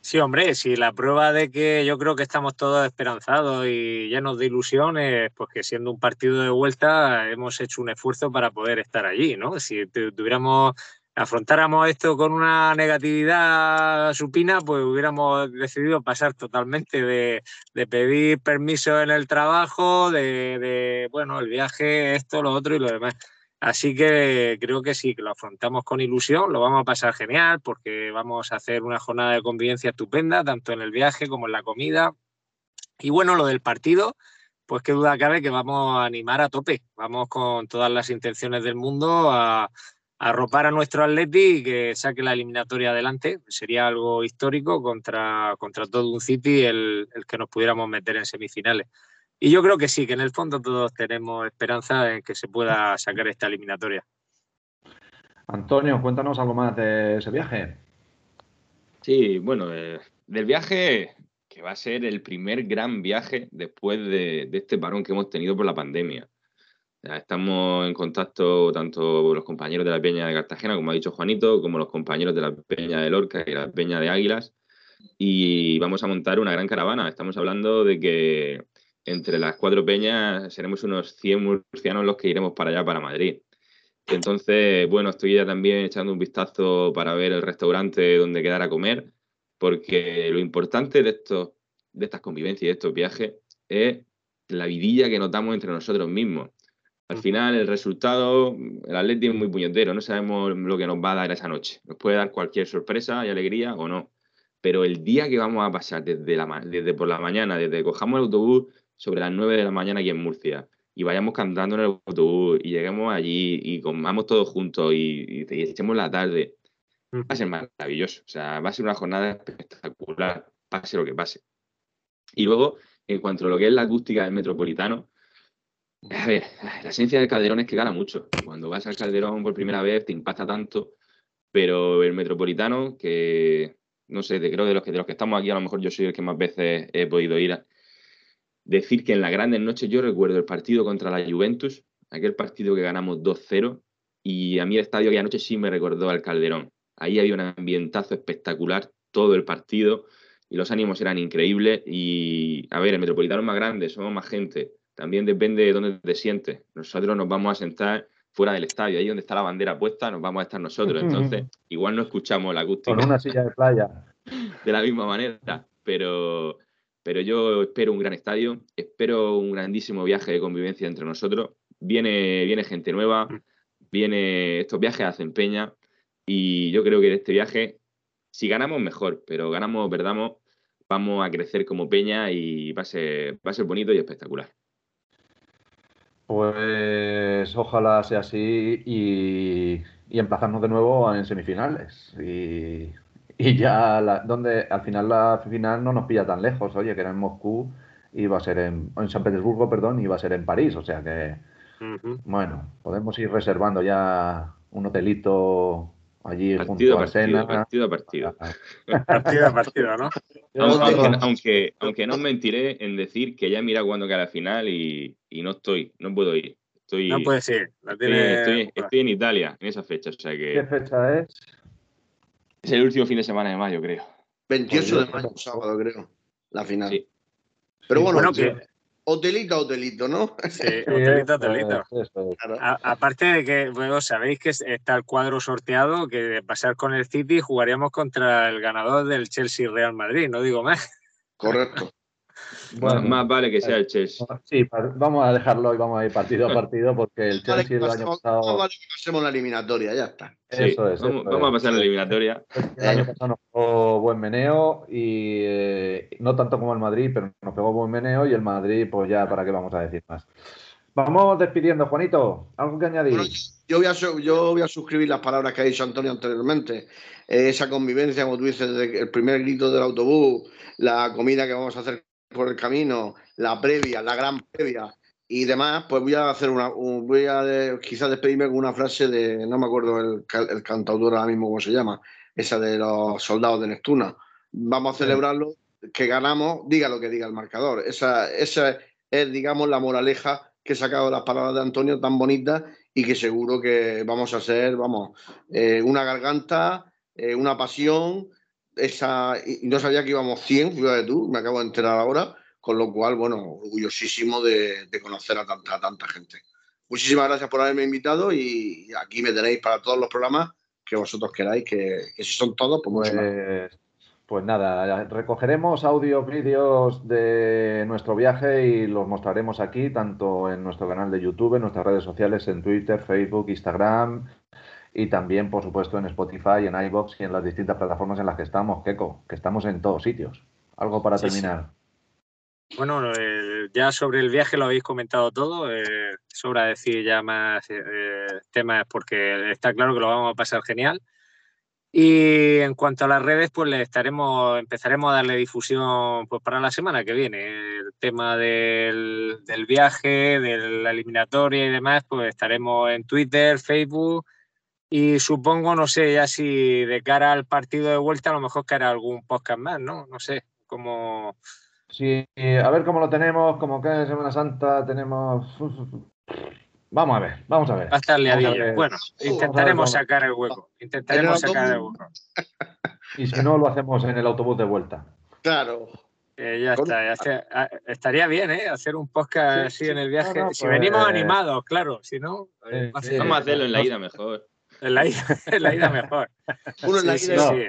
Sí, hombre, si la prueba de que yo creo que estamos todos esperanzados y llenos de ilusiones, pues que siendo un partido de vuelta hemos hecho un esfuerzo para poder estar allí, ¿no? Si tu- tuviéramos, afrontáramos esto con una negatividad supina, pues hubiéramos decidido pasar totalmente de, de pedir permiso en el trabajo, de, de, bueno, el viaje, esto, lo otro y lo demás. Así que creo que sí, que lo afrontamos con ilusión, lo vamos a pasar genial porque vamos a hacer una jornada de convivencia estupenda, tanto en el viaje como en la comida. Y bueno, lo del partido, pues qué duda cabe que vamos a animar a tope, vamos con todas las intenciones del mundo a, arropar a nuestro Atleti y que saque la eliminatoria adelante. Sería algo histórico contra, contra todo un City el, el que nos pudiéramos meter en semifinales. Y yo creo que sí, que en el fondo todos tenemos esperanza en que se pueda sacar esta eliminatoria. Antonio, cuéntanos algo más de ese viaje. Sí, bueno, eh, del viaje que va a ser el primer gran viaje después de, de este parón que hemos tenido por la pandemia. Estamos en contacto tanto los compañeros de la Peña de Cartagena, como ha dicho Juanito, como los compañeros de la Peña de Lorca y la Peña de Águilas. Y vamos a montar una gran caravana. Estamos hablando de que entre las cuatro peñas seremos unos 100 murcianos los que iremos para allá, para Madrid. Entonces, bueno, estoy ya también echando un vistazo para ver el restaurante donde quedar a comer, porque lo importante de, estos, de estas convivencias y de estos viajes es la vidilla que notamos entre nosotros mismos. Al final, el resultado, el Atleti es muy puñetero, no sabemos lo que nos va a dar esa noche. Nos puede dar cualquier sorpresa y alegría o no. Pero el día que vamos a pasar desde, la, desde por la mañana, desde que cojamos el autobús sobre las 9 de la mañana aquí en Murcia y vayamos cantando en el autobús y lleguemos allí y comamos todos juntos y, y- y echemos la tarde, va a ser maravilloso. O sea, va a ser una jornada espectacular, pase lo que pase. Y luego, en cuanto a lo que es la acústica del metropolitano, a ver, la esencia del Calderón es que gana mucho. Cuando vas al Calderón por primera vez te impacta tanto, pero el Metropolitano, que no sé, de, creo de los, que, de los que estamos aquí, a lo mejor yo soy el que más veces he podido ir. a- decir que en las grandes noches yo recuerdo el partido contra la Juventus, aquel partido que ganamos 2-0, y a mí el estadio aquella noche sí me recordó al Calderón. Ahí había un ambientazo espectacular todo el partido y los ánimos eran increíbles. Y a ver, el Metropolitano es más grande, somos más gente. También depende de dónde te sientes. Nosotros nos vamos a sentar fuera del estadio, ahí donde está la bandera puesta, nos vamos a estar nosotros. Entonces, igual no escuchamos la acústica Con una silla de playa. de la misma manera, pero, pero yo espero un gran estadio, espero un grandísimo viaje de convivencia entre nosotros. Viene, viene gente nueva, viene, estos viajes hacen peña y yo creo que en este viaje, si ganamos mejor, pero ganamos o perdamos, vamos a crecer como peña y va a ser, va a ser bonito y espectacular. Pues ojalá sea así y, y emplazarnos de nuevo en semifinales. Y, y ya, la- donde al final la final no nos pilla tan lejos, oye, que era en Moscú y va a ser en, en San Petersburgo, perdón, y va a ser en París. O sea que, bueno, podemos ir reservando ya un hotelito allí Partido junto a partido, Sena. partido a partido. Partido a partido, ¿no? Aunque, aunque, aunque, no os mentiré en decir que ya he mirado cuando queda la final y, y no estoy, no puedo ir. Estoy, No puedes ir. La estoy, tiene- estoy- estoy en Italia en esa fecha, o sea ¿Qué que fecha es? es el último fin de semana de mayo, creo. 28 de mayo, sábado, creo. La final. Pero bueno, bueno, que- hotelito, hotelito, ¿no? Sí, hotelito, hotelito. Eso es. A- aparte de que, bueno, sabéis que está el cuadro sorteado, que de pasar con el City jugaríamos contra el ganador del Chelsea Real Madrid, no digo más. Correcto. Bueno. más, más vale que sea el Chelsea. Sí, pa- vamos a dejarlo y vamos a ir partido a partido porque el Vale, Chelsea que el año pasado. más vale que pasemos la eliminatoria, ya está. Sí, Eso es, vamos, eso vamos a es. pasar la eliminatoria. El año pasado nos pegó buen meneo y eh, no tanto como el Madrid, pero nos pegó buen meneo y el Madrid, pues ya, ¿para qué vamos a decir más? Vamos despidiendo, Juanito. ¿Algo que añadir? Yo voy, a, yo voy a suscribir las palabras que ha dicho Antonio anteriormente. Eh, esa convivencia, como tú dices, desde el primer grito del autobús, la comida que vamos a hacer por el camino, la previa, la gran previa y demás, pues voy a hacer una, un- voy a quizás despedirme con una frase de, no me acuerdo el, el cantautor ahora mismo cómo se llama, esa de los soldados de Neptuna. Vamos a celebrarlo, que ganamos, diga lo que diga el marcador. Esa, esa es, digamos, la moraleja que he sacado de las palabras de Antonio tan bonitas y que seguro que vamos a ser, vamos, eh, una garganta, eh, una pasión, esa, no sabía que íbamos 100, fíjate tú, me acabo de enterar ahora, con lo cual, bueno, orgullosísimo de, de conocer a tanta, tanta gente. Muchísimas gracias por haberme invitado y aquí me tenéis para todos los programas que vosotros queráis, que, que si son todos, pues. Pues, pues nada, recogeremos audios, vídeos de nuestro viaje y los mostraremos aquí, tanto en nuestro canal de YouTube, en nuestras redes sociales, en Twitter, Facebook, Instagram y también, por supuesto, en Spotify, en iBox y en las distintas plataformas en las que estamos, Keco, que estamos en todos sitios. Algo para Sí, sí. terminar. Bueno, eh, ya sobre el viaje lo habéis comentado todo, eh, sobra decir ya más eh, temas porque está claro que lo vamos a pasar genial. Y en cuanto a las redes, pues le estaremos, empezaremos a darle difusión pues para la semana que viene. El tema del, del viaje, de la eliminatoria y demás, pues estaremos en Twitter, Facebook y supongo, no sé, ya si de cara al partido de vuelta, a lo mejor que hará algún podcast más, ¿no? No sé, como... Sí, a ver cómo lo tenemos, como que en Semana Santa tenemos... Vamos a ver, vamos a ver. Va a estar liadillo. Bueno, intentaremos sacar el hueco. Intentaremos sacar el hueco. Y si no, lo hacemos en el autobús de vuelta. Claro. Eh, ya Con- está, ya está. Ah, Estaría bien, ¿eh? Hacer un podcast Sí, así sí. en el viaje. No, no, si pues, venimos eh, animados, claro. Si no, eh, sí, va a sí. ser- Vamos a hacerlo en la ida mejor. En la ida, en la ida mejor. Uno en la Sí, ida sí.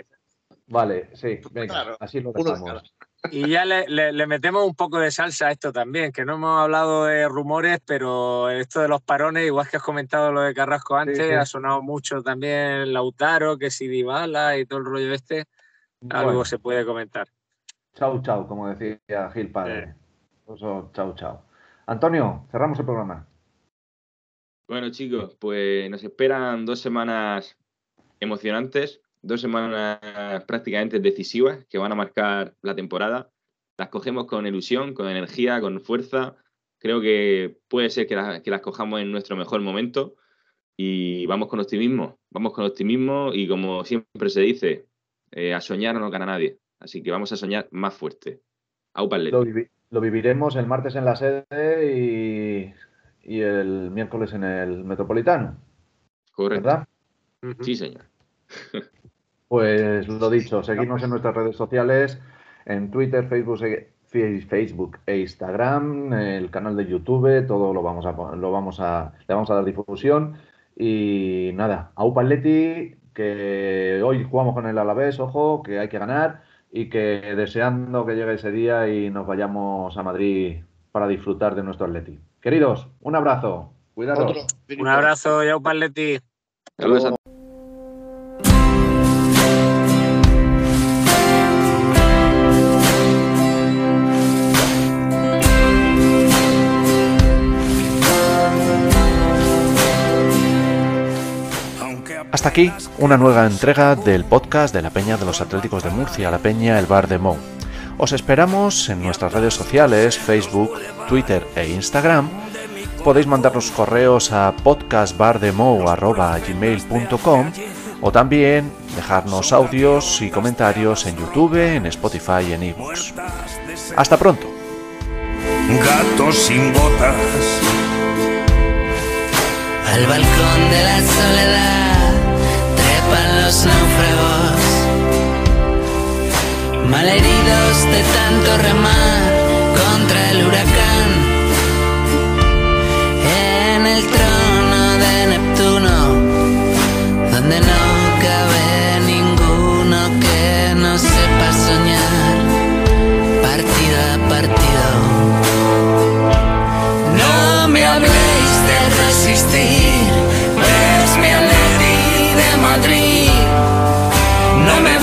Vale, sí, venga, Claro, así lo dejamos. Y ya le, le- le metemos un poco de salsa a esto también, que no hemos hablado de rumores, pero esto de los parones, igual que has comentado lo de Carrasco antes, sí. ha sonado mucho también Lautaro, que si Dybala y todo el rollo este, algo Bueno. se puede comentar. Chau, chau, como decía Gil Padre. Eso, chau, chau. Antonio, cerramos el programa. Bueno, chicos, pues nos esperan dos semanas emocionantes, dos semanas prácticamente decisivas que van a marcar la temporada. Las cogemos con ilusión, con energía, con fuerza. Creo que puede ser que, la- que las cojamos en nuestro mejor momento y vamos con optimismo. Vamos con optimismo y como siempre se dice, eh, a soñar no gana nadie. Así que vamos a soñar más fuerte. Lo viviremos el martes en la sede y, y el miércoles en el Metropolitano, Correcto. ¿verdad? Sí, señor. Pues lo dicho, seguirnos en nuestras redes sociales, en Twitter, Facebook, e- Facebook e Instagram, el canal de YouTube, todo lo vamos a, lo vamos a, le vamos a dar difusión. Y nada, Aupa Atleti, que hoy jugamos con el Alavés, ojo, que hay que ganar y que deseando que llegue ese día y nos vayamos a Madrid para disfrutar de nuestro Atleti. Queridos, un abrazo, cuidaros. Otro. Un abrazo, Yau Paletti. Saludos a Hasta aquí una nueva entrega del podcast de la Peña de los Atléticos de Murcia, la Peña El Bar de Mou. Os esperamos en nuestras redes sociales, Facebook, Twitter e Instagram. Podéis mandarnos correos a podcastbardemou.gmail.com o también dejarnos audios y comentarios en YouTube, en Spotify y en iVoox. Hasta pronto. Gatos sin botas. Al balcón de la soledad trepan los náufragos, malheridos de tanto remar contra el huracán. En el trono de Neptuno, donde no cabe ninguno que no sepa soñar, partido a partido. No me habléis de resistir, es mi Atleti de Madrid. No me